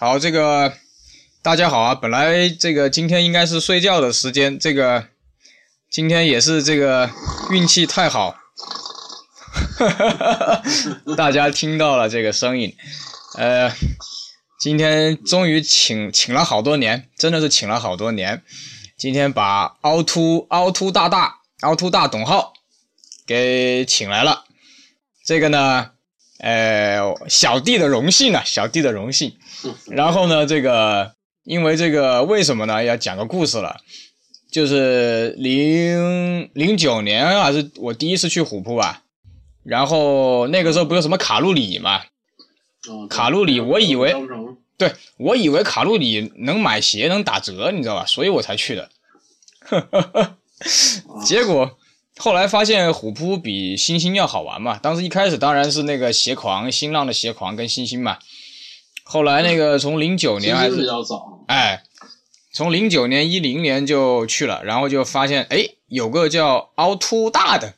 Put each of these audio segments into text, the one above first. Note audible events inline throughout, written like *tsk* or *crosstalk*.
好，这个大家好啊！本来这个今天应该是睡觉的时间，这个今天也是这个运气太好，*laughs* 大家听到了这个声音，呃，今天终于请请了好多年，真的是请了好多年，今天把凹凸凹凸大大凹凸大董浩给请来了，这个呢。呃，小弟的荣幸啊，小弟的荣幸。*laughs* 然后呢，这个因为这个为什么呢？要讲个故事了，就是零零九年还是我第一次去虎扑吧。然后那个时候不是什么卡路里嘛，卡路里，我以为，对我以为卡路里能买鞋能打折，你知道吧？所以我才去的。*laughs* 结果。后来发现虎扑比星星要好玩嘛，当时一开始当然是那个鞋狂，新浪的鞋狂跟星星嘛。后来那个 *laughs* 从零九年还是比较早，哎，从零九年一零年就去了，然后就发现哎有个叫凹凸大的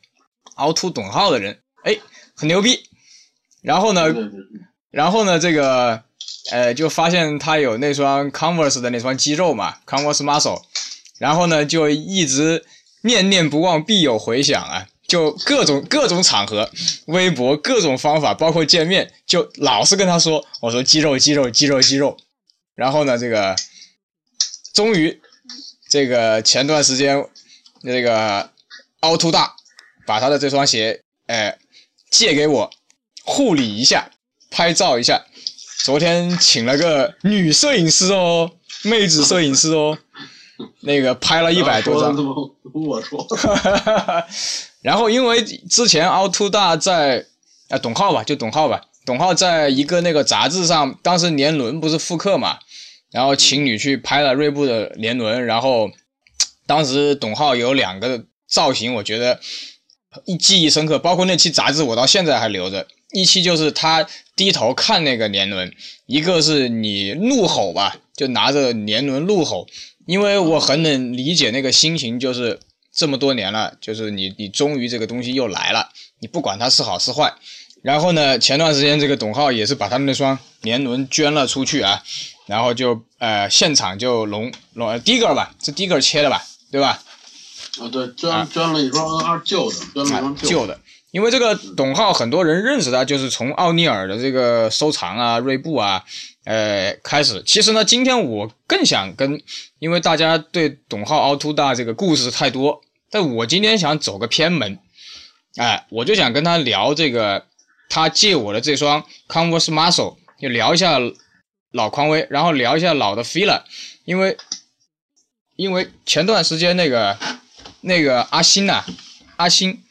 凹凸董浩的人，哎很牛逼。然后呢，然后呢这个呃就发现他有那双 Converse 的那双肌肉嘛，Converse Muscle，然后呢就一直。念念不忘，必有回响啊！就各种各种场合，微博各种方法，包括见面，就老是跟他说：“我说肌肉，肌肉，肌肉，肌肉。”然后呢，这个终于，这个前段时间，那个凹凸大把他的这双鞋，哎，借给我护理一下，拍照一下。昨天请了个女摄影师哦，妹子摄影师哦。*laughs* 那个拍了一百多张，我说，*laughs* 然后因为之前凹凸大在啊董浩吧，就董浩吧，董浩在一个那个杂志上，当时年轮不是复刻嘛，然后情侣去拍了锐步的年轮，然后 *tsk* 当时董浩有两个造型，我觉得一记忆深刻，包括那期杂志我到现在还留着，一期就是他低头看那个年轮，一个是你怒吼吧，就拿着年轮怒吼。因为我很能理解那个心情，就是这么多年了，就是你你终于这个东西又来了，你不管它是好是坏。然后呢，前段时间这个董浩也是把他们那双年轮捐了出去啊，然后就呃现场就龙龙第一个吧，是第一个切的吧，对吧？啊，对，捐捐了一双二旧的，捐了一双旧的。因为这个董浩很多人认识他，就是从奥尼尔的这个收藏啊、锐步啊。呃，开始，其实呢，今天我更想跟，因为大家对董浩凹凸大这个故事太多，但我今天想走个偏门，哎，我就想跟他聊这个，他借我的这双 Converse Muscle，就聊一下老匡威，然后聊一下老的 Fila，因为，因为前段时间那个那个阿星呐，阿星，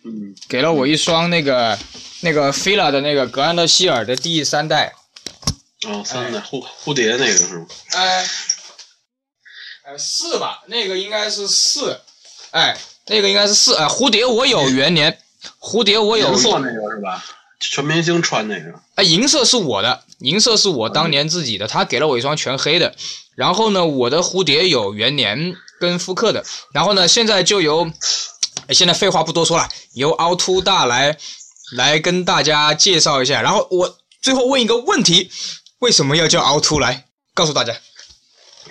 给了我一双那个那个 Fila 的那个格兰德希尔的第三代。哦，三代蝴蝴蝶那个是吗？哎，哎，四吧，那个应该是四，哎，那个应该是四，哎，蝴蝶我有元年，蝴蝶我有银色那个是吧？全明星穿那个，哎，银色是我的，银色是我当年自己的，他给了我一双全黑的，然后呢，我的蝴蝶有元年跟复刻的，然后呢，现在就由，现在废话不多说了，由凹凸大来来跟大家介绍一下，然后我最后问一个问题。为什么要叫凹凸？来告诉大家。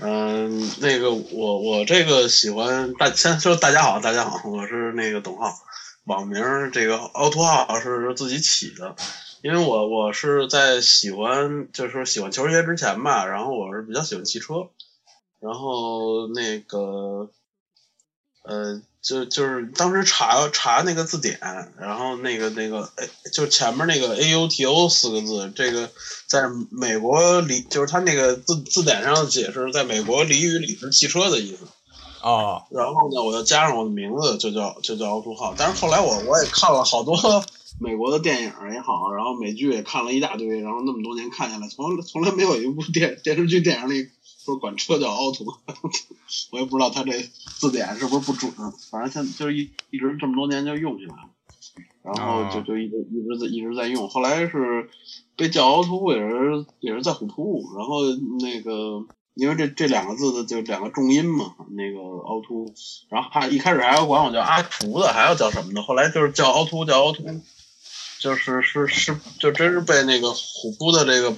嗯，那个我我这个喜欢大先说大家好，大家好，我是那个董浩，网名这个凹凸号是自己起的，因为我我是在喜欢就是说喜欢球鞋之前吧，然后我是比较喜欢汽车，然后那个呃。就就是当时查查那个字典，然后那个那个哎，就前面那个 A U T O 四个字，这个在美国俚，就是他那个字字典上解释，在美国俚语里是汽车的意思。哦。然后呢，我又加上我的名字，就叫就叫凹凸号。但是后来我我也看了好多美国的电影也好，然后美剧也看了一大堆，然后那么多年看下来，从从来没有一部电电视剧电影里。说管车叫凹凸，*laughs* 我也不知道他这字典是不是不准，反正现就是一一直这么多年就用起来了，然后就就一直一直在一直在用，后来是被叫凹凸也是也是在虎扑，然后那个因为这这两个字的就两个重音嘛，那个凹凸，然后还一开始还要管我叫阿图的，还要叫什么的，后来就是叫凹凸叫凹凸，就是是是，就真是被那个虎扑的这个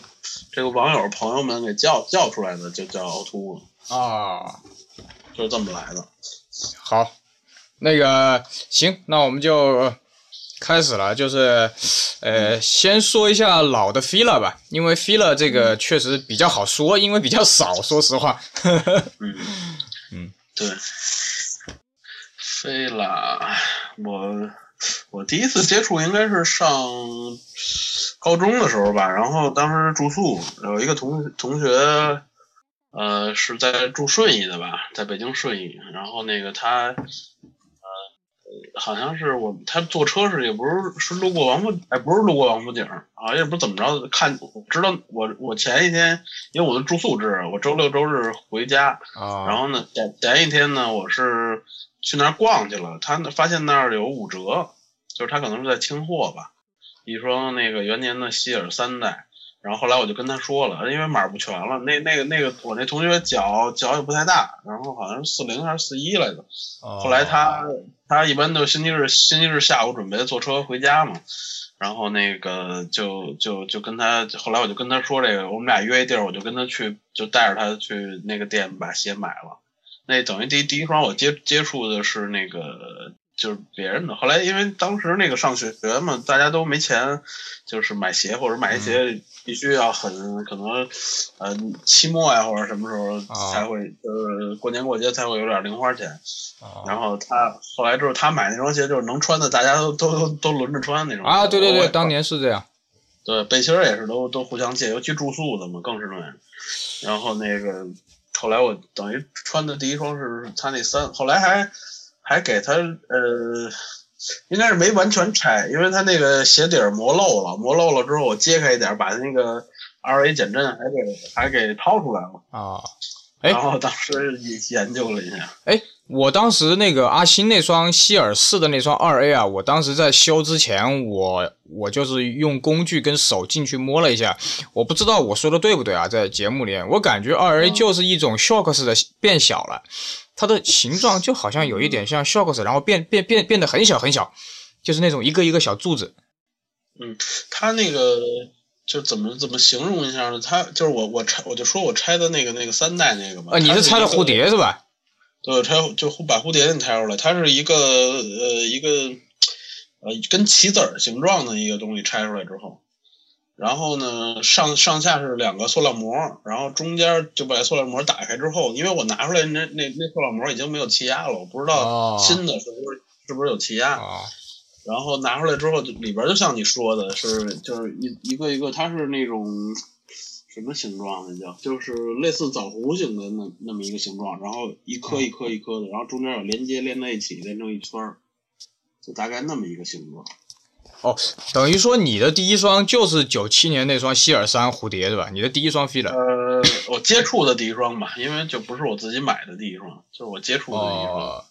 这个网友朋友们给叫叫出来的，就叫凹凸啊，就是这么来的。好，那个行，那我们就开始了，就是呃，先说一下老的 filler 吧，因为 filler 这个确实比较好说，因为比较少，说实话。嗯 *laughs* 嗯，对。飞啦，我我第一次接触应该是上高中的时候吧，然后当时住宿有一个同同学，呃，是在住顺义的吧，在北京顺义，然后那个他，呃，好像是我他坐车是也不是是路过王府，哎，不是路过王府井，啊，也不知怎么着，看知道我我前一天因为我的住宿制，我周六周日回家，然后呢前前一天呢我是。去那儿逛去了，他发现那儿有五折，就是他可能是在清货吧，一双那个元年的希尔三代，然后后来我就跟他说了，因为码不全了，那那个那个我那同学脚脚也不太大，然后好像是四零还是四一来着，后来他他一般都星期日星期日下午准备坐车回家嘛，然后那个就就就跟他后来我就跟他说这个，我们俩约一地儿，我就跟他去，就带着他去那个店把鞋买了。那等于第第一双我接接触的是那个就是别人的，后来因为当时那个上学学嘛，大家都没钱，就是买鞋或者买一些必须要很可能，呃，期末呀或者什么时候才会，就是过年过节才会有点零花钱。然后他后来之后他买那双鞋就是能穿的，大家都都都都轮着穿那种。啊，对对对，当年是这样。对，背心儿也是都都互相借，尤其住宿的嘛更是这样。然后那个。后来我等于穿的第一双是他那三，后来还还给他呃，应该是没完全拆，因为他那个鞋底磨漏了，磨漏了之后我揭开一点，把那个 R A 减震还给还给掏出来了。啊，然后当时研究了一下，哎。我当时那个阿星那双希尔四的那双二 A 啊，我当时在修之前，我我就是用工具跟手进去摸了一下，我不知道我说的对不对啊？在节目里，我感觉二 A 就是一种 Shocks 的变小了，它的形状就好像有一点像 Shocks，然后变变变变得很小很小，就是那种一个一个小柱子。嗯，它那个就怎么怎么形容一下呢？它就是我我拆我就说我拆的那个那个三代那个嘛。呃，你是拆的蝴蝶是吧？对，拆就把蝴蝶给拆出来，它是一个呃一个呃跟棋子儿形状的一个东西拆出来之后，然后呢上上下是两个塑料膜，然后中间就把塑料膜打开之后，因为我拿出来那那那塑料膜已经没有气压了，我不知道新的是不是是不是有气压，然后拿出来之后里边就像你说的是就是一一个一个它是那种。什么形状那叫？就是类似枣核形的那那么一个形状，然后一颗一颗一颗的，然后中间有连接连在一起，连成一圈儿，就大概那么一个形状。哦，等于说你的第一双就是九七年那双希尔三蝴蝶对吧？你的第一双 i l 呃，我接触的第一双吧，因为就不是我自己买的第一双，就是我接触的第一双。嗯。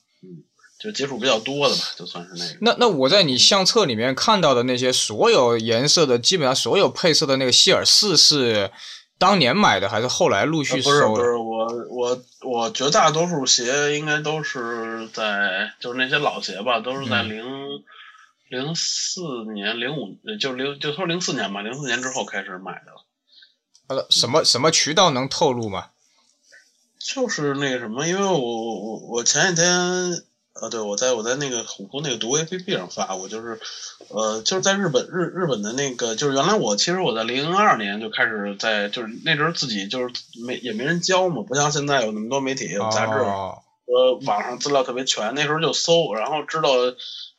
就接触比较多的吧，就算是那个。那那我在你相册里面看到的那些所有颜色的，基本上所有配色的那个希尔四是当年买的，还是后来陆续收的？不是不是，我我我绝大多数鞋应该都是在就是那些老鞋吧，都是在零零四年、零五就零就说零四年吧，零四年之后开始买的。呃，什么什么渠道能透露吗？就是那个什么，因为我我我前几天。啊，对，我在我在那个虎扑那个读 A P P 上发过，就是，呃，就是在日本日日本的那个，就是原来我其实我在零二年就开始在，就是那时候自己就是没也没人教嘛，不像现在有那么多媒体有杂志，呃，网上资料特别全，那时候就搜，然后知道。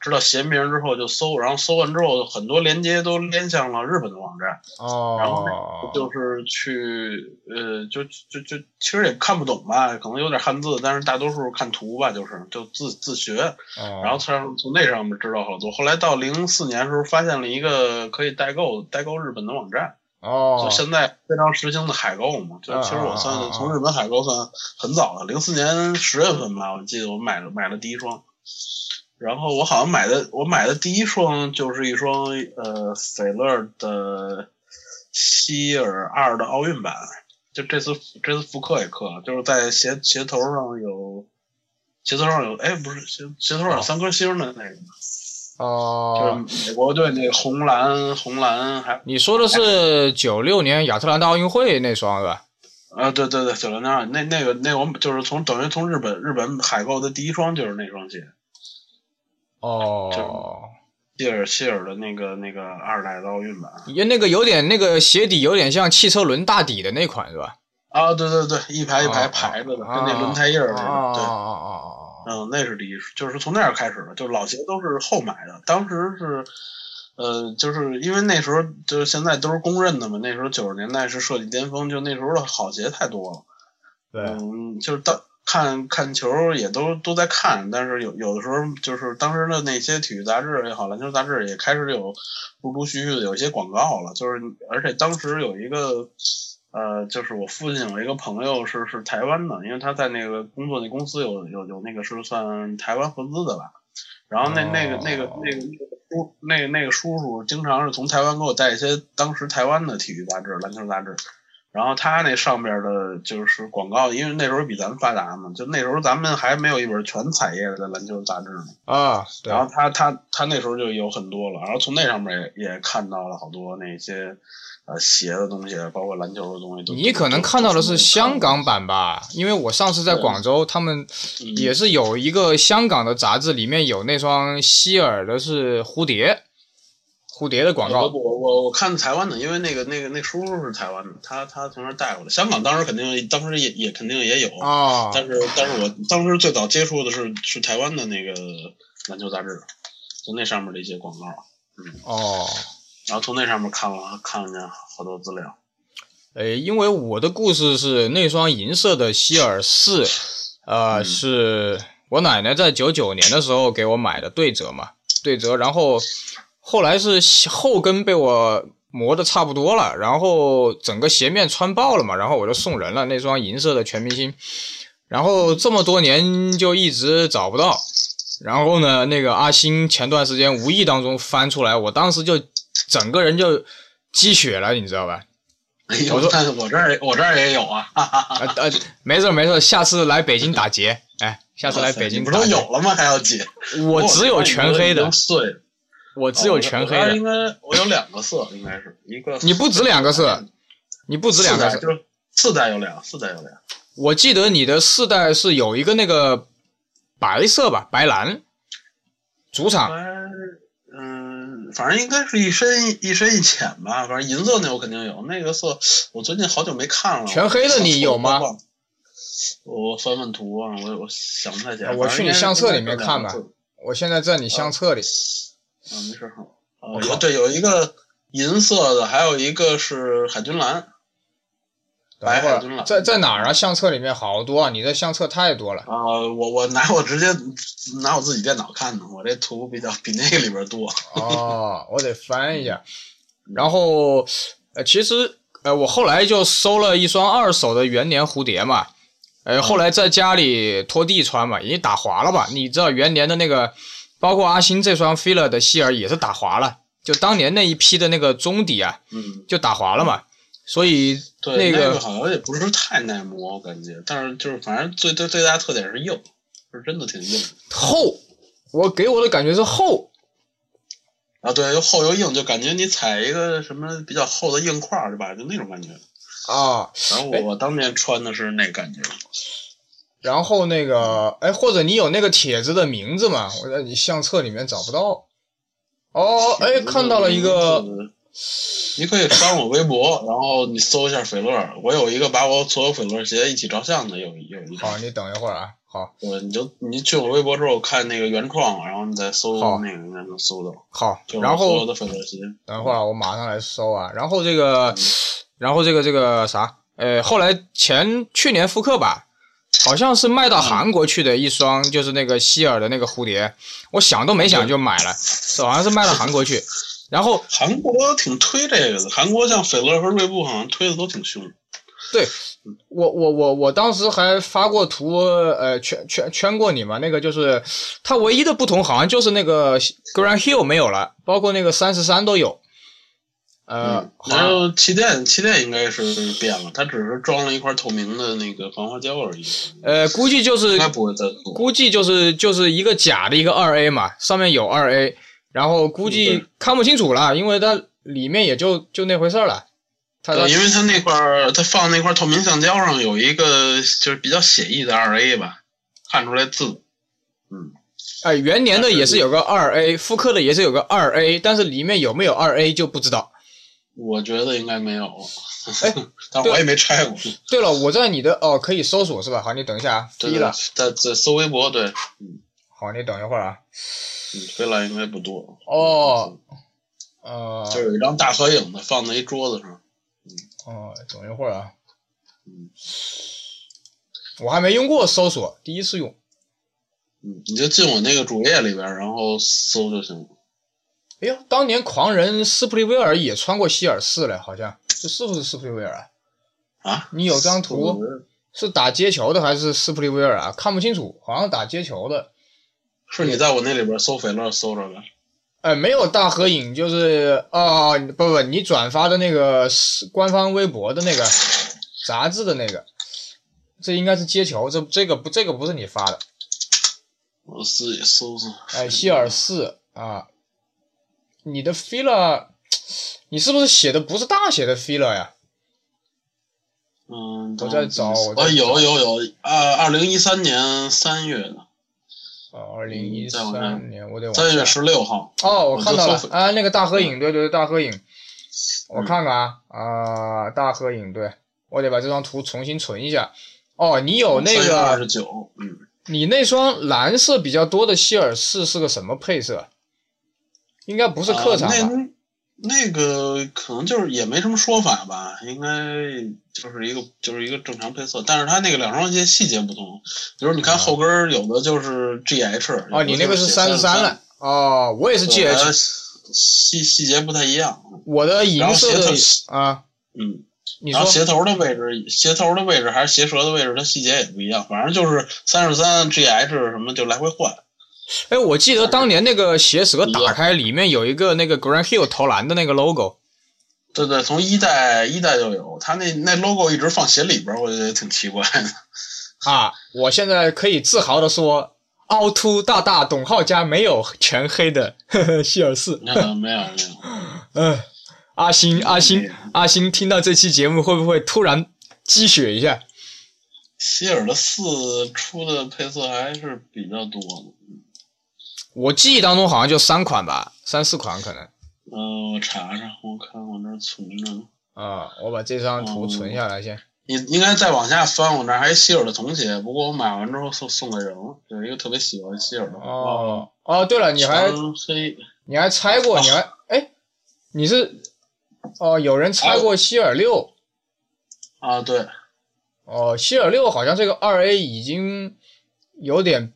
知道鞋名之后就搜，然后搜完之后很多连接都连向了日本的网站，哦，然后就是去呃，就就就其实也看不懂吧，可能有点汉字，但是大多数看图吧，就是就自自学，然后从从那上面知道好多。后来到零四年的时候发现了一个可以代购代购日本的网站，哦，就现在非常时兴的海购嘛，就其实我算从日本海购算很早的，零四年十月份吧，我记得我买了买了第一双。然后我好像买的，我买的第一双就是一双呃斐乐的希尔二的奥运版，就这次这次复刻也刻了，就是在鞋鞋头上有鞋头上有哎不是鞋鞋头上有三颗星的那个，哦，就是美国队那红蓝红蓝还你说的是九六年亚特兰大奥运会那双是吧？啊，对对对，九六年那那个那我们就是从等于从日本日本海购的第一双就是那双鞋，哦，希尔希尔的那个那个二代的奥运版。也那个有点那个鞋底有点像汽车轮大底的那款是吧？啊，对对对，一排一排哦排着的，哦跟那轮胎印儿似的。对，哦哦哦嗯，那是第一，就是从那儿开始的，就是老鞋都是后买的，当时是。呃，就是因为那时候就是现在都是公认的嘛，那时候九十年代是设计巅峰，就那时候的好鞋太多了。对，嗯，就是当看看球也都都在看，但是有有的时候就是当时的那些体育杂志也好，篮球杂志也开始有陆陆续续的有一些广告了，就是而且当时有一个呃，就是我父亲有一个朋友是是台湾的，因为他在那个工作那公司有有有那个是算台湾合资的吧，然后那那个那个那个那个叔那个那个叔叔经常是从台湾给我带一些当时台湾的体育杂志、篮球杂志。然后他那上边的就是广告，因为那时候比咱们发达嘛，就那时候咱们还没有一本全彩页的篮球杂志呢。啊，对然后他他他那时候就有很多了，然后从那上面也也看到了好多那些呃鞋的东西，包括篮球的东西都。你可能看到的是香港版吧？因为我上次在广州，他们嗯也是有一个香港的杂志，里面有那双希尔的是蝴蝶，蝴蝶的广告。我我我我看台湾的，因为那个那个那叔叔是台湾的，他他从那儿带过来。香港当时肯定当时也也肯定也有，啊，但是但是我当时最早接触的是是台湾的那个篮球杂志，就那上面的一些广告。哦，然后从那上面看了看了见好多资料。诶，因为我的故事是那双银色的希尔四，呃，嗯是我奶奶在九九年的时候给我买的对折嘛，对折，然后后来是后跟被我磨的差不多了，然后整个鞋面穿爆了嘛，然后我就送人了那双银色的全明星，然后这么多年就一直找不到，然后呢，那个阿星前段时间无意当中翻出来，我当时就整个人就鸡血了，你知道吧？我说但是我这儿我这儿也有啊，哈哈哈。呃呃，没事儿没事儿，下次来北京打劫，哎，下次来北京你不都。有了吗？还要解？我只有全黑的。我只有全黑的应。该我有两个色，应该是一个。你不止两个色，你不止两个色。四就是四代有俩，四代有俩。我记得你的四代是有一个那个白色吧，白蓝，主场哎，嗯，反正应该是一深一深一浅吧，反正银色那我肯定有，那个色我最近好久没看了。全黑的你有吗？我翻翻图啊，我我想不太起来。我去你相册里面看吧我现在在你相册里。啊，没事儿。我靠呃，有对，有一个银色的，还有一个是海军蓝。白海军蓝在在哪儿啊？相册里面好多啊！你的相册太多了。啊、我我拿我直接拿我自己电脑看的，我这图比较比那个里边多。哦，我得翻一下。然后，呃，其实，呃，我后来就收了一双二手的元年蝴蝶嘛，呃，后来在家里拖地穿嘛，已经打滑了吧？你知道元年的那个，包括阿星这双 Fila 的希尔也是打滑了，就当年那一批的那个中底啊，嗯，就打滑了嘛。所以对，那个个好像也不是太耐磨，我感觉，但是就是反正最最最大特点是硬，是真的挺硬的。厚，我给我的感觉是厚。啊，对，又厚又硬，就感觉你踩一个什么比较厚的硬块儿，对吧？就那种感觉。啊，然后我我当年穿的是那感觉。然后那个，哎，或者你有那个帖子的名字吗？我在你相册里面找不到。哦，哎，看到了一个，你可以翻我微博，然后你搜一下斐乐，我有一个把我所有斐乐鞋一起照相的，有有一张。好，你等一会儿啊。好，对，你就你去我微博之后看那个原创，然后你再搜好那个应该能搜到。好，就是然后所有的斐乐鞋。等一会儿啊我马上来搜啊。然后这个，然后这个这个啥，呃，后来前去年复刻吧，好像是卖到韩国去的一双，就是那个希尔的那个蝴蝶，我想都没想就买了，是好像是卖到韩国去。然后韩国挺推这个的，韩国像斐乐和锐步好像推的都挺凶。对我我我我当时还发过图，呃，圈圈圈过你嘛。那个就是它唯一的不同，好像就是那个 Grand Hill 没有了，包括那个三十三都有。呃，嗯，好像然后气垫气垫应该是变了，它只是装了一块透明的那个防滑胶而已，呃，估计就是应该不会再做。估计就是就是一个假的一个二 A 嘛，上面有二 A，然后估计看不清楚了，因为它里面也就就那回事儿了。它对，因为它那块儿，它放那块透明橡胶上有一个就是比较写意的二 A 吧，看出来字。嗯，哎，元年的也是有个二 A，复刻的也是有个二 A，但是里面有没有二 A 就不知道。我觉得应该没有。哎，*laughs* 但我也没拆过。对了，我在你的哦，可以搜索是吧？好，你等一下啊。对了，在在搜微博，对。嗯。好，你等一会儿啊。嗯，飞了应该不多。哦。呃。就有一张大合影的，放在一桌子上。嗯。哦，等一会儿啊。嗯。我还没用过搜索，第一次用。嗯，你就进我那个主页里边，然后搜就行了。哎呦，当年狂人斯普利威尔也穿过希尔四嘞，好像这是不是斯普利威尔啊？啊？你有张图是打街球的还是斯普利威尔啊？看不清楚，好像打街球的。是你在我那里边搜肥乐搜着的？哎，没有大合影，就是哦，不不，你转发的那个是官方微博的那个杂志的那个，这应该是街球，这这个不这个不是你发的。我自己搜搜。哎，希尔四啊。你的 filler，你是不是写的不是大写的 filler 呀？嗯，我在找，啊，有有有，二二零一三年三月的。哦，二零一三年，我得三月十六号。哦，我看到了，啊，那个大合影，对对对，大合影，我看看啊，啊，大合影，对，我得把这张图重新存一下。哦，你有那个二十九，嗯，你那双蓝色比较多的希尔四是个什么配色？应该不是客场吧？那那个可能就是也没什么说法吧，应该就是一个就是一个正常配色，但是它那个两双鞋细节不同，比如你看后跟有的就是 G H，哦，你那个是三十三了，哦，我也是 G H，细细节不太一样。我的银色的啊，嗯，你说鞋头的位置，鞋头的位置还是鞋舌的位置，它细节也不一样，反正就是三十三 G H 什么就来回换。哎，我记得当年那个鞋舌打开，里面有一个那个 Grand Hill 投篮的那个 logo。对对，从一代一代就有，他那那 logo 一直放鞋里边，我觉得挺奇怪的。啊，我现在可以自豪的说，凹凸大大董浩家没有全黑的希尔四。*laughs* 没有没有没有。嗯，阿星阿星阿星，听到这期节目会不会突然积雪一下？希尔的四出的配色还是比较多的。我记忆当中好像就三款吧，三四款可能。嗯，我查查，我看我那存着呢。啊，我把这张图存下来先。你应该再往下翻，我那还希尔的童鞋，不过我买完之后送送给人了，有一个特别喜欢希尔的。哦哦，对了，你还你还猜过，你还 *laughs* 哎，你是哦，有人猜过希尔六。啊，对。哦，希尔六好像这个二 A 已经有点。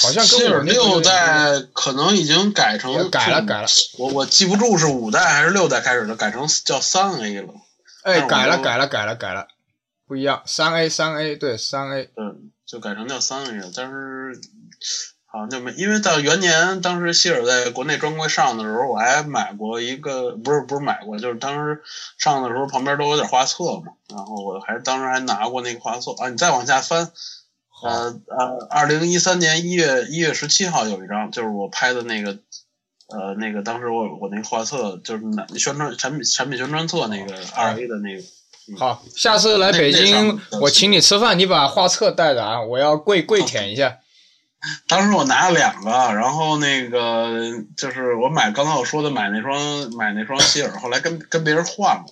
好像希尔六代可能已经改成改了改了，我我记不住是五代还是六代开始的，改成叫三 A 了。哎，改了改了改了改了，不一样，三 A 三 A 对三 A，嗯，就改成叫三 A 了。但是好像就没，因为到元年当时希尔在国内专柜上的时候，我还买过一个，不是不是买过，就是当时上的时候旁边都有点画册嘛，然后我还当时还拿过那个画册啊。你再往下翻。呃呃，二零一三年一月一月十七号有一张，就是我拍的那个，呃，那个当时我我那个画册，就是那宣传产品产品宣传册那个二 A 的那个。好，下次来北京我请你吃饭，你把画册带着啊，我要跪跪舔一下。*laughs* 当时我拿了两个，然后那个就是我买刚才我说的买那双买那双希尔，后来跟跟别人换了，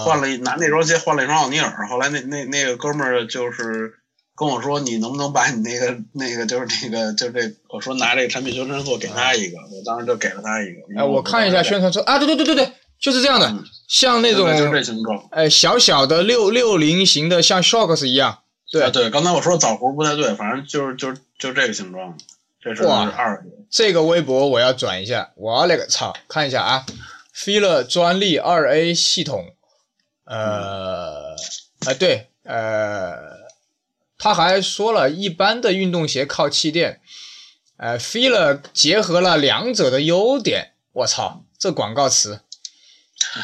换了一拿那双鞋换了一双奥尼尔，后来那那那个哥们儿就是。跟我说，你能不能把你那个那个就是那个就这，我说拿这个产品宣传册给他一个，我当时就给了他一个。哎，我看一下宣传册啊，对对对对对，就是这样的，像那种就这形状，哎，小小的六六零型的，像 Shocks 一样。对对，刚才我说枣核不太对，反正就是就是就这个形状，这是二。这个微博我要转一下，我勒个操，看一下啊，Fila 专利二 A 系统，呃，啊对，呃。他还说了一般的运动鞋靠气垫，呃，Fila 结合了两者的优点。我操，这广告词！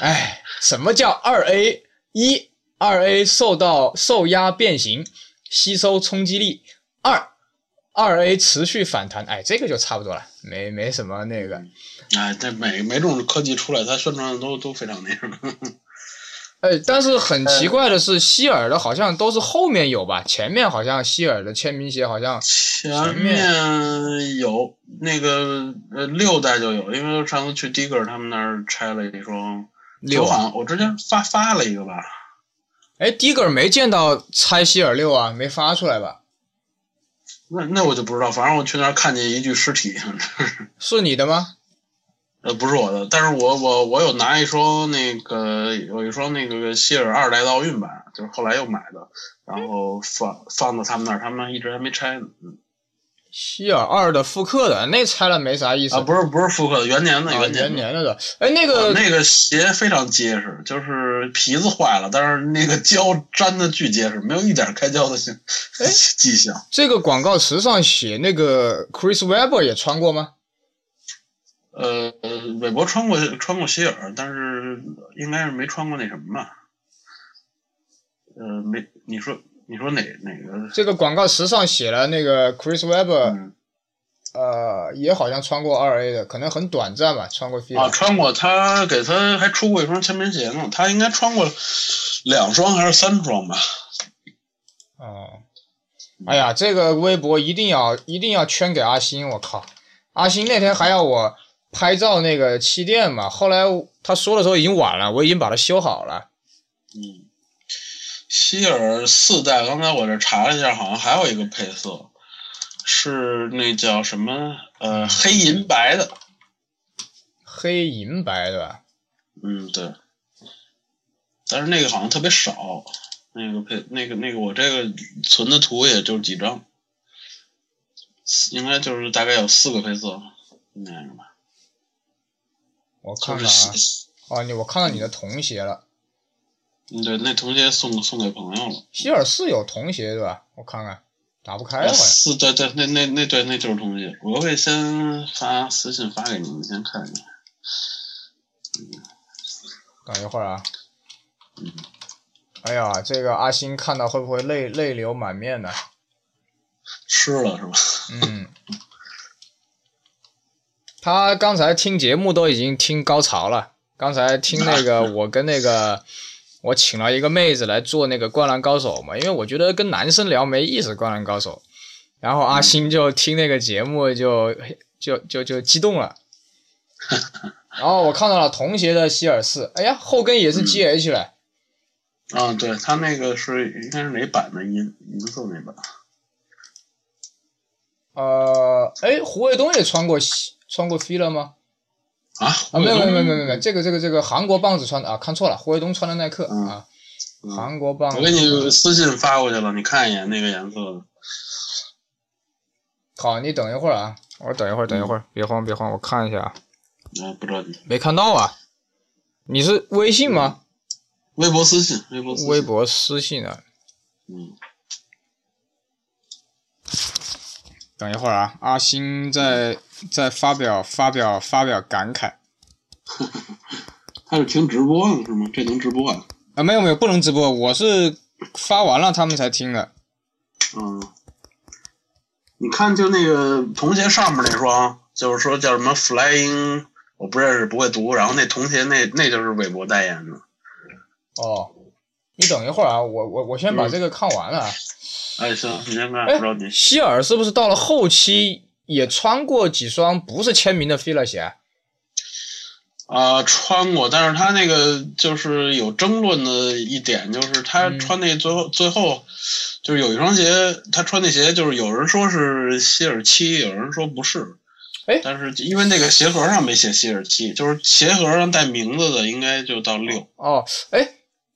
哎，什么叫二 A？一，二 A 受到受压变形，吸收冲击力；二，二 A 持续反弹。哎，这个就差不多了，没没什么那个。哎，这每每种科技出来，它宣传的都都非常那什么。哎，但是很奇怪的是，希尔的好像都是后面有吧？前面好像希尔的签名鞋好像前面有那个呃六代就有，因为上次去迪格他们那儿拆了一双，六好像我之前发发了一个吧。哎，迪格没见到拆希尔六啊，没发出来吧？那那我就不知道，反正我去那儿看见一具尸体，*laughs* 是你的吗？呃，不是我的，但是我我我有拿一双那个有一双那个希尔二代的奥运版，就是后来又买的，然后放放到他们那儿，他们一直还没拆呢。嗯，希尔二的复刻的那拆了没啥意思啊，不是不是复刻的，元年的元年年的的。哎，那个那个鞋非常结实，就是皮子坏了，但是那个胶粘的巨结实，没有一点开胶的迹 *laughs* 迹象。这个广告词上写那个 Chris Webber 也穿过吗？呃，韦伯穿过穿过希尔，但是应该是没穿过那什么吧？呃，没，你说你说哪哪个？这个广告词上写了那个 Chris Webber，呃，也好像穿过二 A 的，可能很短暂吧，穿过。啊，穿过，他给他还出过一双签名鞋呢，他应该穿过两双还是三双吧？哦，哎呀，这个微博一定要一定要圈给阿星，我靠，阿星那天还要我。拍照那个气垫嘛，后来他说的时候已经晚了，我已经把它修好了。嗯，希尔四代，刚才我这查了一下，好像还有一个配色，是那叫什么？呃，黑银白的。黑银白对吧？嗯，对。但是那个好像特别少，那个配那个那个我这个存的图也就几张，应该就是大概有四个配色，那个吧。我看看啊，哦，你我看到你的童鞋了。嗯，对，那童鞋送送给朋友了。希尔四有童鞋对吧？我看看，打不开了。是对对，那那那对，那就是童鞋。我会先发私信发给你，你先看一下。等一会儿啊。嗯。哎呀，这个阿星看到会不会泪泪流满面呢？吃了是吧？嗯。他刚才听节目都已经听高潮了。刚才听那个，*laughs* 我跟那个，我请了一个妹子来做那个《灌篮高手》嘛，因为我觉得跟男生聊没意思，《灌篮高手》。然后阿星就听那个节目，就就就就激动了。*laughs* 然后我看到了童鞋的希尔四，哎呀，后跟也是 G H 嘞。啊，对他那个是应该是哪版的银银色那版？呃，哎，胡卫东也穿过。穿过 fila 吗？啊啊没有没有没有没有没有这个这个这个韩国棒子穿的啊看错了胡卫东穿的耐克啊韩国棒子。我给你私信发过去了你看一眼那个颜色。好你等一会儿啊我等一会儿等一会儿别慌别慌我看一下啊。不着急没看到啊？你是微信吗？微博私信微博微博私信啊。嗯。等一会儿啊，阿星在在发表发表发表感慨。*laughs* 他是听直播呢是吗？这能直播啊？啊，没有没有，不能直播。我是发完了他们才听的。嗯。你看，就那个童鞋上面那双，就是说叫什么 Flying，我不认识，不会读。然后那童鞋那那就是韦伯代言的。哦，你等一会儿啊，我我我先把这个看完了。哎，行，你先看，不着急。希尔是不是到了后期也穿过几双不是签名的 Fila 鞋？啊，穿过，但是他那个就是有争论的一点，就是他穿那最后最后就是有一双鞋，他穿那鞋就是有人说是希尔七，有人说不是。哎，但是因为那个鞋盒上没写希尔七，就是鞋盒上带名字的应该就到六。哦，哎。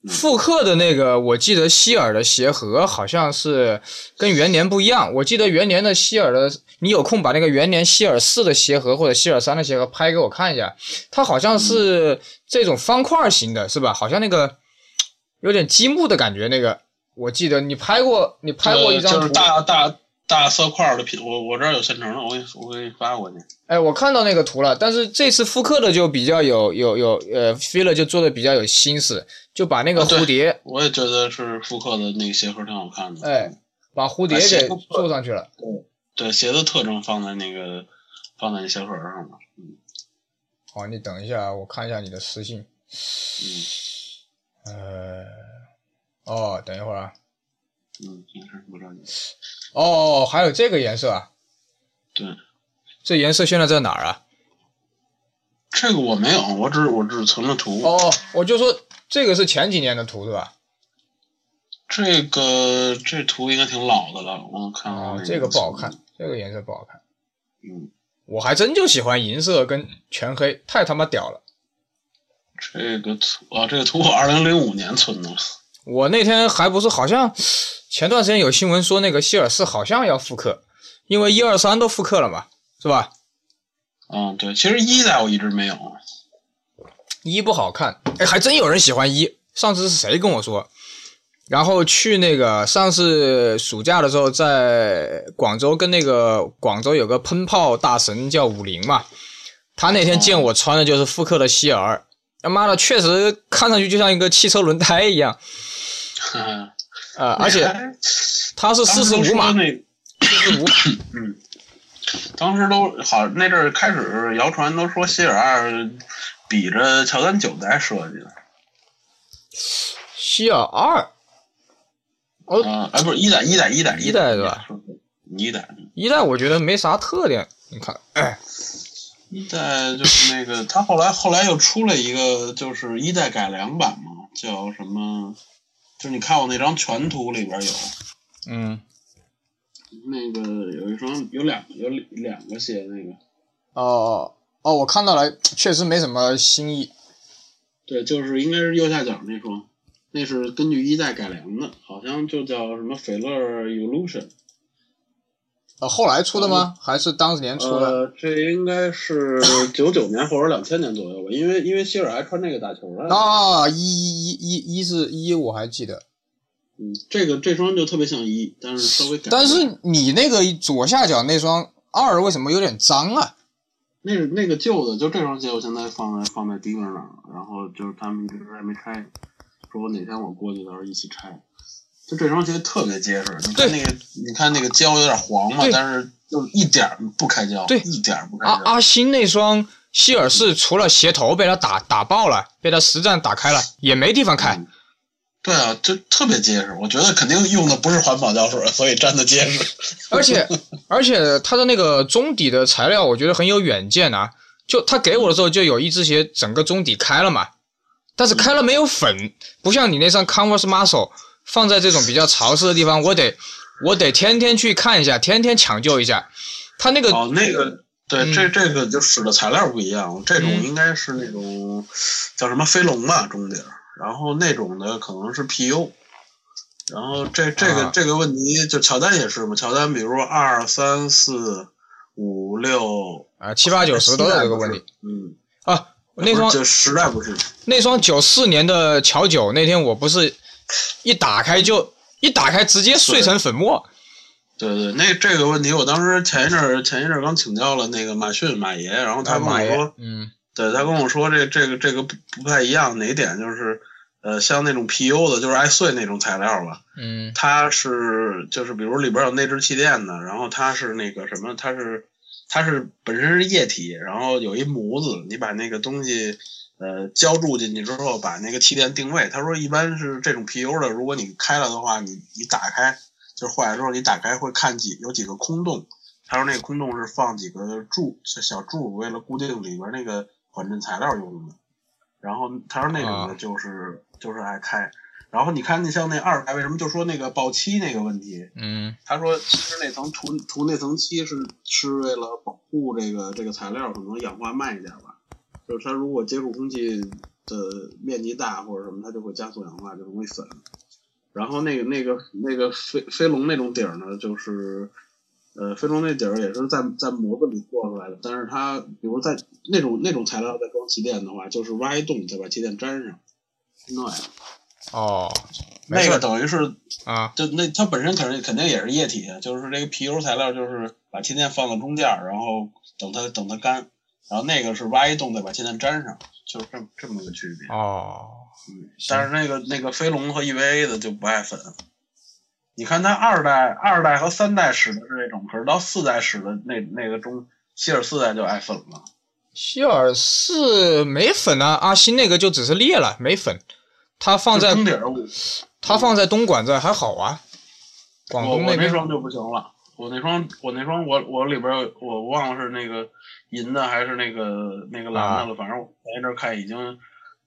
复刻的那个，我记得希尔的鞋盒好像是跟元年不一样。我记得元年的希尔的，你有空把那个元年希尔四的鞋盒或者希尔三的鞋盒拍给我看一下。它好像是这种方块型的，是吧？好像那个有点积木的感觉。那个我记得你拍过，你拍过一张图，大大。大色块的品，我我这儿有现成的，我给你我给你发过去。哎，我看到那个图了，但是这次复刻的就比较有有有呃 f e e l 就做的比较有心思，就把那个蝴蝶，我也觉得是复刻的那个鞋盒挺好看的。哎，把蝴蝶给做上去了。对对，鞋的特征放在那个放在那鞋盒上了。嗯。好，你等一下，我看一下你的私信。嗯呃，哦，等一会儿啊。嗯，没事，不着急。哦，还有这个颜色啊？对，这颜色现在在哪儿啊？这个我没有，我只我只存了图。哦，我就说这个是前几年的图是吧？这个这图应该挺老的了，我看看、啊，这个不好看，这个颜色不好看。嗯，我还真就喜欢银色跟全黑，太他妈屌了。这个图啊，这个图我二零零五年存的。我那天还不是好像前段时间有新闻说那个希尔斯好像要复刻，因为一二三都复刻了嘛，是吧？嗯，对，其实一代我一直没有。一不好看，哎，还真有人喜欢一。上次是谁跟我说？然后去那个上次暑假的时候，在广州跟那个广州有个喷炮大神叫武林嘛，他那天见我穿的就是复刻的希尔，他妈的确实看上去就像一个汽车轮胎一样，嗯，*laughs* 呃，而且它是四十五码，那四十五，嗯，当时都好那阵儿开始谣传都说希尔二比着乔丹九代设计的。希尔二，哦，啊，哎，不是一代，一代，一代，一代是吧？一代，一代我觉得没啥特点，你看，哎，一代就是那个，他后来后来又出了一个，就是一代改良版嘛，叫什么？就你看我那张全图里边有，嗯，那个有一双有两有两个鞋，那个哦哦，我看到了，确实没什么新意。对，就是应该是右下角那双，那是根据一代改良的，好像就叫什么斐乐 Evolution。呃，后来出的吗？还是当年出的？呃，这应该是 *laughs* 九九年或者两千年左右吧，因为因为希尔还穿这个打球的。啊，一一一一一是一，我还记得。嗯，这个这双就特别像一，但是稍微改。但是你那个左下角那双二为什么有点脏啊？那是那个旧的，就这双鞋，我现在放在放在迪哥那儿，然后就是他们一直还没拆，说我哪天我过去到时候一起拆。就这双鞋特别结实，你看那个，你看那个胶有点黄嘛，但是就一点不开胶，对，一点不开胶。阿阿星那双希尔士除了鞋头被他打打爆了，被他实战打开了，也没地方开。嗯、对啊，就特别结实，我觉得肯定用的不是环保胶水，所以粘的结实。而且 *laughs* 而且它的那个中底的材料，我觉得很有远见啊。就他给我的时候，就有一只鞋整个中底开了嘛，但是开了没有粉，不像你那双 Converse Muscle。放在这种比较潮湿的地方，我得我得天天去看一下，天天抢救一下。它那个哦，那个对，嗯、这这个就使的材料不一样，这种应该是那种、嗯、叫什么飞龙吧中底，然后那种的可能是 PU。然后这这个、啊、这个问题，就乔丹也是嘛，乔丹比如说二三四五六啊七八九十都有这个问题。嗯啊，那双就实在不是那双九四年的乔九，那天我不是。一打开就一打开直接碎成粉末。对对，那这个问题我当时前一阵儿前一阵儿刚请教了那个马逊马爷，然后他跟我说，嗯，对他跟我说这这个这个不不太一样，哪一点就是呃像那种 PU 的，就是爱碎那种材料吧，嗯，它是就是比如里边有内置气垫的，然后它是那个什么，它是它是本身是液体，然后有一模子，你把那个东西。呃，浇筑进去之后，把那个气垫定位。他说，一般是这种 PU 的，如果你开了的话，你你打开就是坏了之后，你打开会看几有几个空洞。他说那个空洞是放几个柱小柱，为了固定里边那个缓震材料用的。然后他说那种的就是、啊、就是爱开。然后你看，你像那二代为什么就说那个爆漆那个问题？嗯，他说其实那层涂涂那层漆是是为了保护这个这个材料可能氧化慢一点吧。就是它如果接触空气的面积大或者什么，它就会加速氧化，就容易粉。然后那个那个那个飞飞龙那种底儿呢，就是呃飞龙那底儿也是在在模子里做出来的，但是它比如在那种那种材料在装气垫的话，就是挖一洞再把气垫粘上，那样。哦，那个等于是啊，就那它本身肯定肯定也是液体，就是这个 PU 材料就是把气垫放到中间，然后等它等它干。然后那个是挖一洞再把气垫粘上，就是这么这么个区别。哦，嗯，但是那个那个飞龙和 EVA 的就不爱粉。你看它二代、二代和三代使的是这种，可是到四代使的那那个中希尔四代就爱粉了。希尔四没粉啊，阿星那个就只是裂了，没粉。他放在中底儿，我他放在东莞这还好啊，广我东边我那双就不行了。我那双我那双我我里边我忘了是那个银的还是那个那个蓝的了，反正我前一阵儿看已经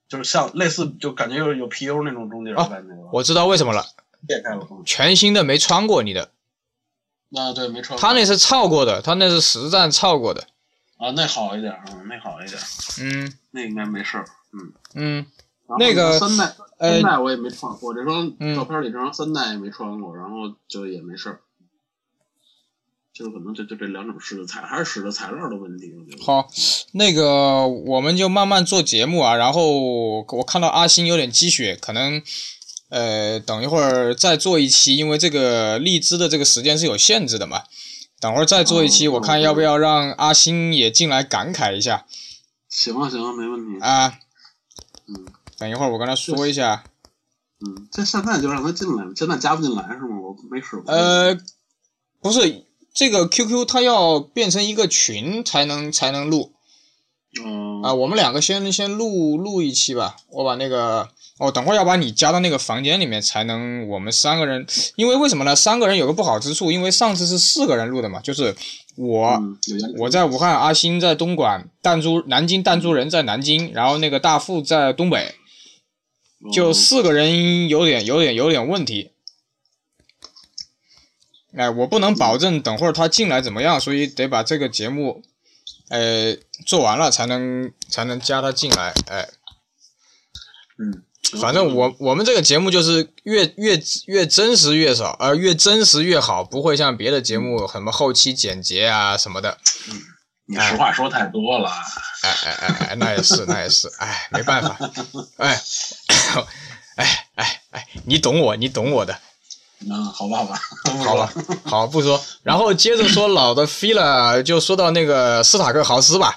就是像类似就感觉有有 PU 那种中底儿的感觉了，我知道为什么了，裂开了。嗯全新的没穿过你的，啊对没穿过。他那是操过的，他那是实战操过的。啊那好一点儿，嗯那好一点儿，嗯那应该没事儿。嗯。嗯，那个三代呃三代我也没穿，我这双嗯照片里这双三代也没穿过，然后就也没事儿。就是可能就就这两种使的材还是使的材料的问题，我觉得。好，那个我们就慢慢做节目啊。然后我看到阿星有点积雪，可能呃等一会儿再做一期，因为这个荔枝的这个时间是有限制的嘛。等会儿再做一期，哦我看要不要让阿星也进来感慨一下行啊行啊，没问题。啊。嗯等一会儿我跟他说一下。嗯，这现在就让他进来，现在加不进来是吗？我没试过。呃，不是这个 QQ，它要变成一个群才能才能录嗯啊。我们两个先先录录一期吧，我把那个哦，等会儿要把你加到那个房间里面才能我们三个人，因为为什么呢？三个人有个不好之处，因为上次是四个人录的嘛，就是我。我在武汉，阿星在东莞，弹珠南京弹珠人在南京，然后那个大富在东北，就嗯四个人有点有点有点问题。哎，我不能保证等会儿他进来怎么样，所以得把这个节目，呃，做完了才能才能加他进来。哎，嗯，反正我我们这个节目就是越越越真实越少，呃，越真实越好，不会像别的节目什么后期剪辑啊什么的。你实话说太多了。哎哎哎哎，那也是，那也是，哎，没办法，哎，*coughs* 哎哎哎，你懂我，你懂我的，嗯，好吧好吧，好吧，*laughs* 好不说。然后接着说老的 fila，就说到那个斯塔克豪斯吧。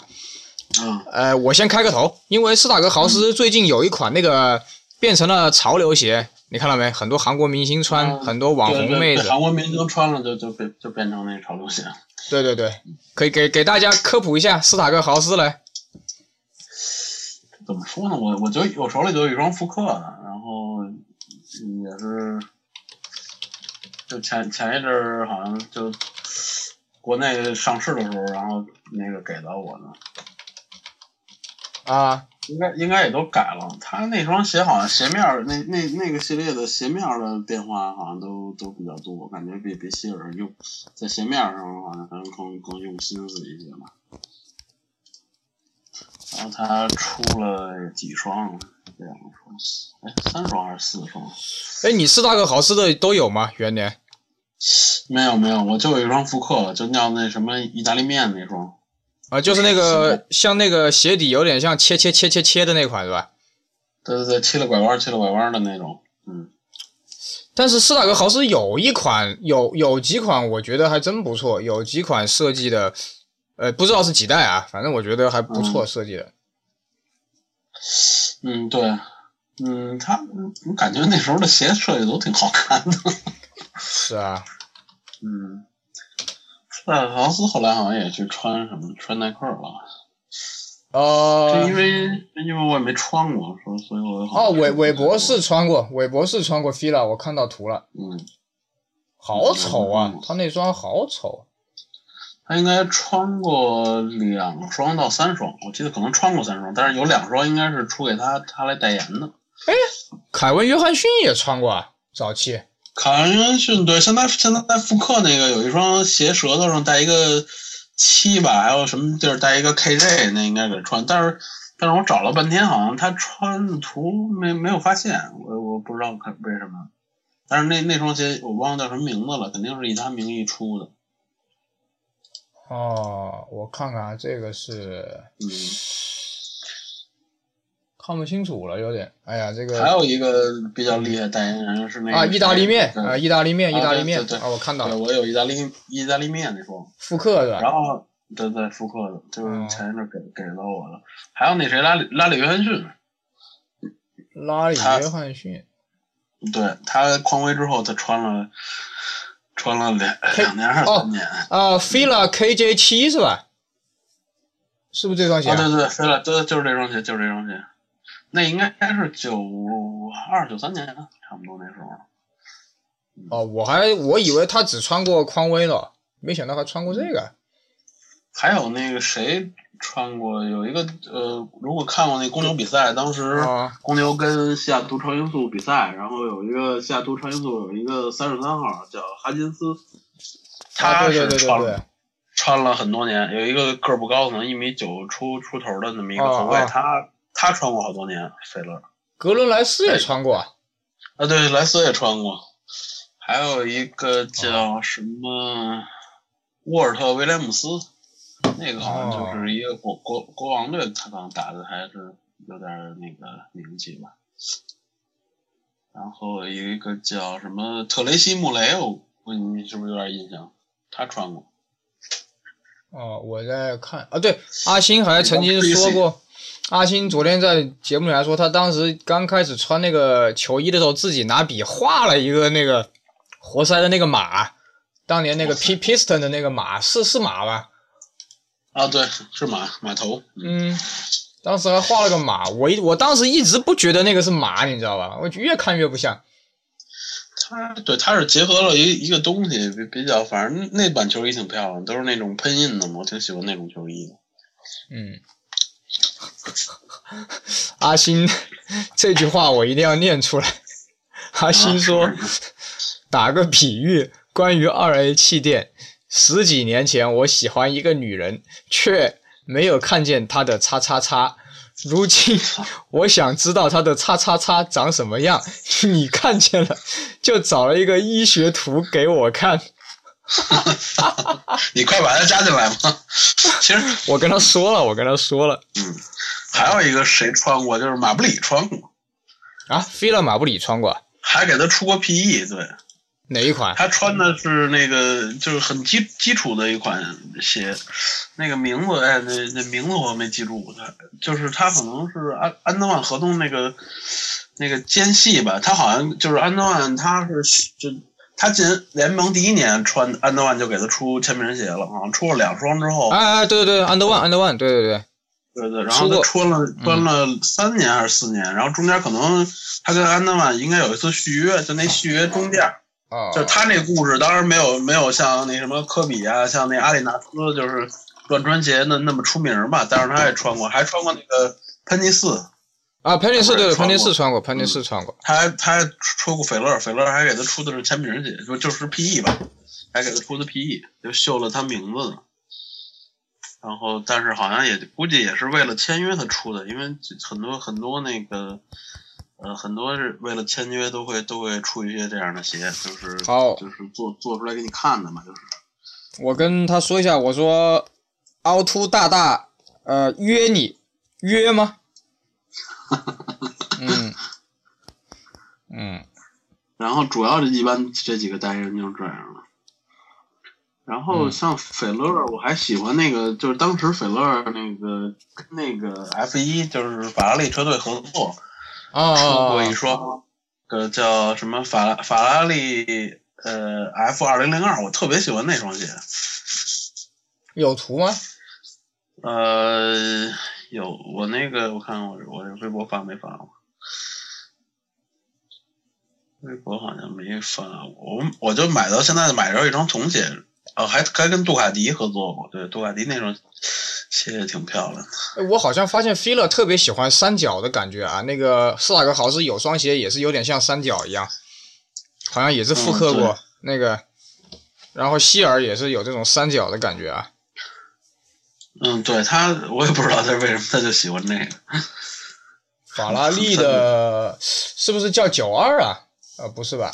嗯呃，我先开个头，因为斯塔克豪斯最近有一款那个变成了潮流鞋，你看到没？很多韩国明星穿，嗯很多网红妹子对，韩国明星穿了就就变就变成那潮流鞋。对对对，可以给给大家科普一下斯塔克豪斯来。怎么说呢？我我就我手里就有一双复刻的，然后嗯也是，就前前一阵儿好像就国内上市的时候，然后那个给到我的，啊，应该应该也都改了。他那双鞋好像鞋面儿那那那个系列的鞋面儿的变化好像都都比较多，我感觉比比希尔用在鞋面儿上好像可能更更用心思一些吧。然后他出了几双？两双，哎，三双还是四双？哎，你斯塔克豪斯的都有吗？元年？没有没有，我就有一双复刻，就叫那什么意大利面那双。啊，就是那个像那个鞋底有点像切切切切切的那款是吧？对对对，切了拐弯切了拐弯的那种。嗯，但是斯塔格豪斯有一款有有几款我觉得还真不错，有几款设计的，呃，不知道是几代啊，反正我觉得还不错设计的。嗯，对，嗯，他我感觉那时候的鞋设计都挺好看的。是啊，嗯，塞尔豪斯后来好像也去穿什么穿耐克了，呃就，因为因为我也没穿过，所以所以我好哦，韦韦博士穿过，韦博士穿过 fila，我看到图了，嗯，好丑啊嗯，他那双好丑。他应该穿过两双到三双，我记得可能穿过三双，但是有两双应该是出给他他来代言的。哎凯文约翰逊也穿过啊，早期。凯文约翰逊对，现在现在在复刻那个有一双鞋舌头上带一个七吧，还有什么地儿带一个 KJ，那应该给穿。但是但是我找了半天，好像他穿的图没没有发现，我我不知道看为什么。但是那那双鞋我忘了叫什么名字了，肯定是以他名义出的。哦，我看看啊，这个是嗯，看不清楚了，有点。哎呀，这个还有一个比较厉害代言人是那个啊，意大利面啊，意大利面，啊意大利面对对对啊，我看到，了，我有意大利意大利面那双。复刻的。然后对对复刻的，就是哦前一阵给给到我了。还有那谁拉里拉里约翰逊，拉里约翰逊，对他匡威之后，他穿了穿了两嘿两年还是哦三年？啊，fila KJ 七是吧？是不是这双鞋？啊，对对对，飞了，对，就是这双鞋，就是这双鞋。那应该是九二九三年，差不多那时候。哦，我还我以为他只穿过匡威呢，没想到他穿过这个。还有那个谁穿过？有一个呃，如果看过那公牛比赛，当时啊公牛跟西雅图超音速比赛，然后有一个西雅图超音速有一个三十三号叫哈金斯，啊，他对对对穿对，穿了很多年，有一个个儿不高，可能一米九出出头的那么一个后卫，他他穿过好多年费勒。格伦莱斯也穿过啊。啊，对，莱斯也穿过，还有一个叫什么沃尔特威廉姆斯，那个好像就是一个国国国王队，他可能打的还是有点那个名气吧。然后有一个叫什么特雷西穆雷，我我你是不是有点印象？他穿过。哦，我在看啊，对，阿星好像曾经说过，阿星昨天在节目里还说，他当时刚开始穿那个球衣的时候，自己拿笔画了一个那个活塞的那个马，当年那个 P Piston 的那个马是是马吧？啊，对，是马马头。嗯，当时还画了个马，我一我当时一直不觉得那个是马，你知道吧？我越看越不像。他对，他是结合了一一个东西，比比较，反正那版球衣挺漂亮，都是那种喷印的嘛，我挺喜欢那种球衣的。嗯，*laughs* 阿星这句话我一定要念出来。*laughs* 阿星说啊：“打个比喻，关于二 A 气垫，十几年前我喜欢一个女人，却没有看见她的叉叉叉。如今我想知道她的叉叉叉长什么样，你看见了，就找了一个医学图给我看。*laughs* 你快把他加进来吧。*laughs* 其实我跟他说了，我跟他说了嗯还有一个谁穿过，就是马布里穿过，啊，菲勒马布里穿过还给他出过 PE。对哪一款？他穿的是那个就是很基基础的一款鞋，那个名字哎，那那名字我没记住，他就是他可能是安安德万合同那个那个间隙吧，他好像就是安德万，他是就他进联盟第一年穿安德万就给他出签名鞋了，好像出了两双之后，哎哎，对对对，安德万，安德万，对对。对，对对，然后他穿了穿了三年还是四年，然后中间可能他跟安德万应该有一次续约，就那续约中间，哦，就他那故事当然没有没有像那什么科比啊，像那阿里纳斯就是乱穿鞋那那么出名吧，但是他也穿过，还穿过那个喷尼斯，啊，潘尼斯对，潘尼穿过斯穿过，潘尼斯穿过，他还他还出过斐乐，斐乐还给他出的是签名鞋，就就是 PE 吧，还给他出的 PE，就绣了他名字呢。然后，但是好像也估计也是为了签约他出的，因为很多很多那个，呃，很多是为了签约都会都会出一些这样的鞋，就是好就是做做出来给你看的嘛，就是。我跟他说一下，我说凹凸大大，呃，约你约吗？嗯嗯，然后主要的一般这几个代言人就是这样了。然后嗯像斐乐，我还喜欢那个，就是当时斐乐那个跟那个 F 一就是法拉利车队合作，哦出哦过一哦，双，呃叫什么法拉法拉利呃 F 二零零二，我特别喜欢那双鞋。有图吗？呃，有我那个我看我我微博发没发过？微博好像没发过，我我就买到现在买着一双童鞋，哦，还还跟杜卡迪合作过，对，杜卡迪那双鞋也挺漂亮的。哎我好像发现菲勒特别喜欢三角的感觉啊，那个斯塔克豪斯有双鞋也是有点像三角一样，好像也是复刻过、嗯那个，然后希尔也是有这种三角的感觉啊。嗯，对他，我也不知道他为什么他就喜欢那个。法拉利的是不是叫九二啊？呃，不是吧？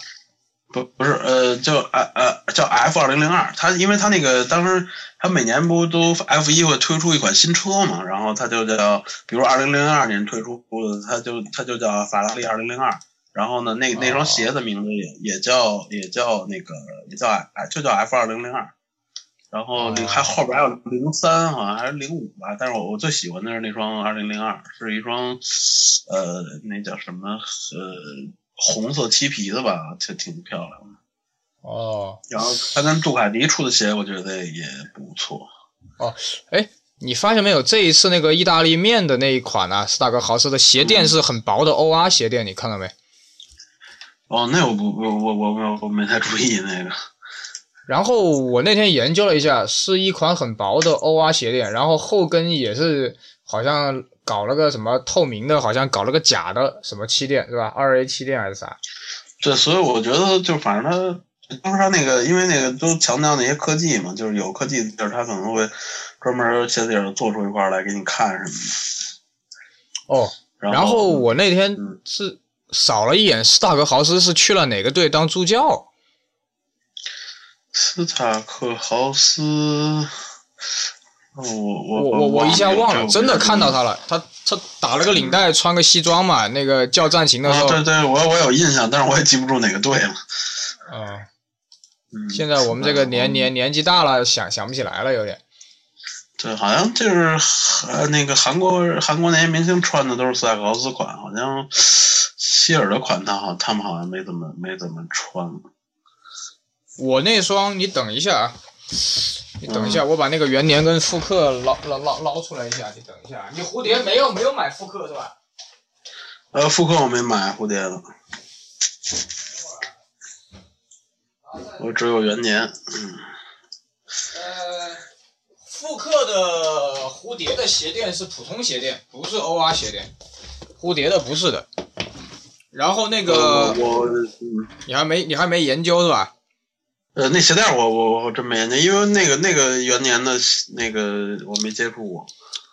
不不是，呃，叫呃呃叫 F 二零零二，他因为他那个当时他每年不都 F 一会推出一款新车嘛，然后他就叫，比如二零零二年推出的，它就他就叫法拉利二零零二，然后呢，那那双鞋的名字也也叫也叫那个也叫哎就叫 F 二零零二，然后零还后边还有零三好像还是零五吧，但是我我最喜欢的是那双二零零二，是一双呃那叫什么呃红色漆皮的吧，挺挺漂亮的。哦，然后他跟杜卡迪出的鞋，我觉得也不错。哦，哎你发现没有？这一次那个意大利面的那一款啊，斯大哥豪斯的鞋垫是很薄的 OR 鞋垫，你看到没？哦，那我不我我我我我没太注意那个。然后我那天研究了一下，是一款很薄的 OR 鞋垫，然后后跟也是好像搞了个什么透明的，好像搞了个假的什么气垫是吧？二 A 气垫还是啥？对，所以我觉得就反正他。当时他那个，因为那个都强调那些科技嘛，就是有科技的地儿，他可能会专门鞋底做出一块来给你看什么的。哦，然后我那天是扫了一眼，斯塔克豪斯是去了哪个队当助教？斯塔克豪斯，我我我我我一下忘了，真的看到他了，他他打了个领带，穿个西装嘛，那个叫战情的时候。对对，我我有印象，但是我也记不住哪个队了。嗯。现在我们这个年年年纪大了，想想不起来了，有点。对，好像就是呃那个韩国韩国那些明星穿的都是斯塔克豪斯款，好像希尔的款他好他们好像没怎么没怎么穿。我那双，你等一下啊，你等一下，我把那个元年跟复刻捞捞捞捞出来一下，你等一下，你蝴蝶没有没有买复刻是吧？呃，复刻我没买蝴蝶的。我只有元年，嗯。呃，复刻的蝴蝶的鞋垫是普通鞋垫，不是 OR 鞋垫。蝴蝶的不是的。然后那个，我，你还没你还没研究是吧？呃，那鞋带我我我真没研究，因为那个那个元年的那个我没接触过。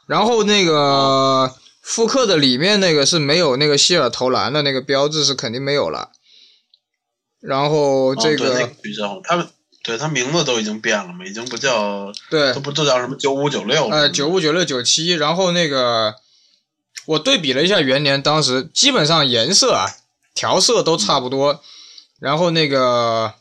然后那个复刻的里面那个是没有那个希尔投篮的那个标志，是肯定没有了。然后这个比较，他们对他名字都已经变了嘛，已经不叫对，都不都叫什么九五九六呃，九五九六九七。然后那个我对比了一下元年，当时基本上颜色啊调色都差不多。然后那个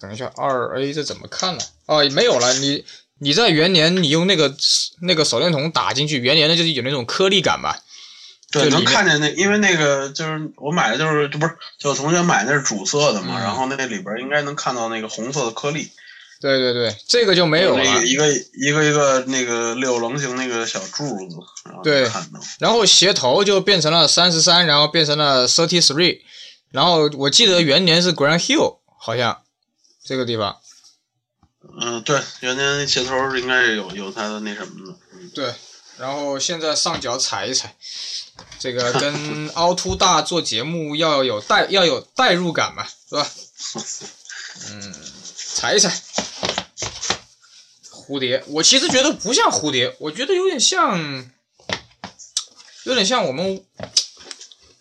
等一下二 A 这怎么看呢？啊，没有了。你你在元年你用那个那个手电筒打进去，元年的就是有那种颗粒感吧。对，能看见那，因为那个就是我买的就是，这不是就同学买那是主色的嘛，然后那里边应该能看到那个红色的颗粒。对对对，这个就没有了。一个一个一个那个六棱形那个小柱子，然后对，然后鞋头就变成了三十三，然后变成了 thirty three，然后我记得元年是 Grand Hill，好像这个地方。嗯，对，元年鞋头应该是有有它的那什么的。对，然后现在上脚踩一踩。这个跟 *laughs* 凹凸大做节目要有代要有代入感嘛，是吧？*laughs* 嗯，踩一踩蝴蝶，我其实觉得不像蝴蝶，我觉得有点像，有点像我们，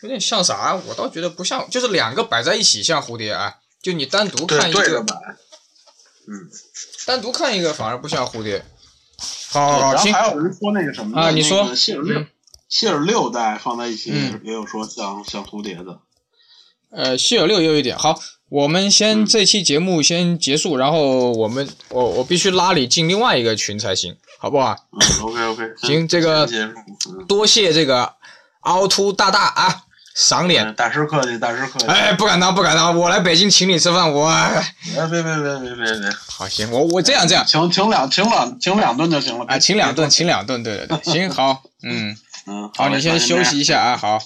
有点像啥？我倒觉得不像，就是两个摆在一起像蝴蝶啊，就你单独看一个，嗯，单独看一个反而不像蝴蝶。好，好，好，行。还有人说那个什么啊？你说。希尔六代放在一起也有说像像蝴蝶的，呃，希尔六有一点好，我们先这期节目先结束，然后我们我我必须拉你进另外一个群才行，好不好？嗯，OK OK，行，这个多谢这个凹凸大大啊，赏脸，大师客气，大师客气，哎，不敢当不敢当，我来北京请你吃饭，我，哎，别别别别别别，好行，我我这样这样，请请两请两请两顿就行了，哎，请两顿请两顿，对对对，行 *laughs* 好，嗯。好，你先休息一下啊，好。